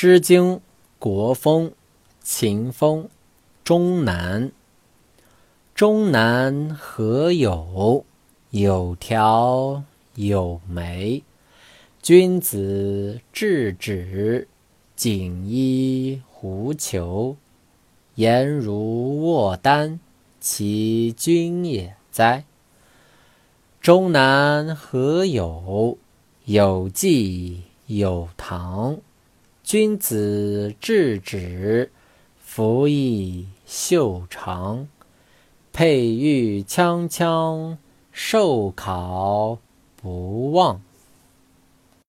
诗经·国风·秦风·终南。终南何有？有条有枚。君子制止，锦衣狐裘。颜如卧丹，其君也哉！终南何有？有季有堂。君子制止，服役袖长。佩玉锵锵，受考不忘。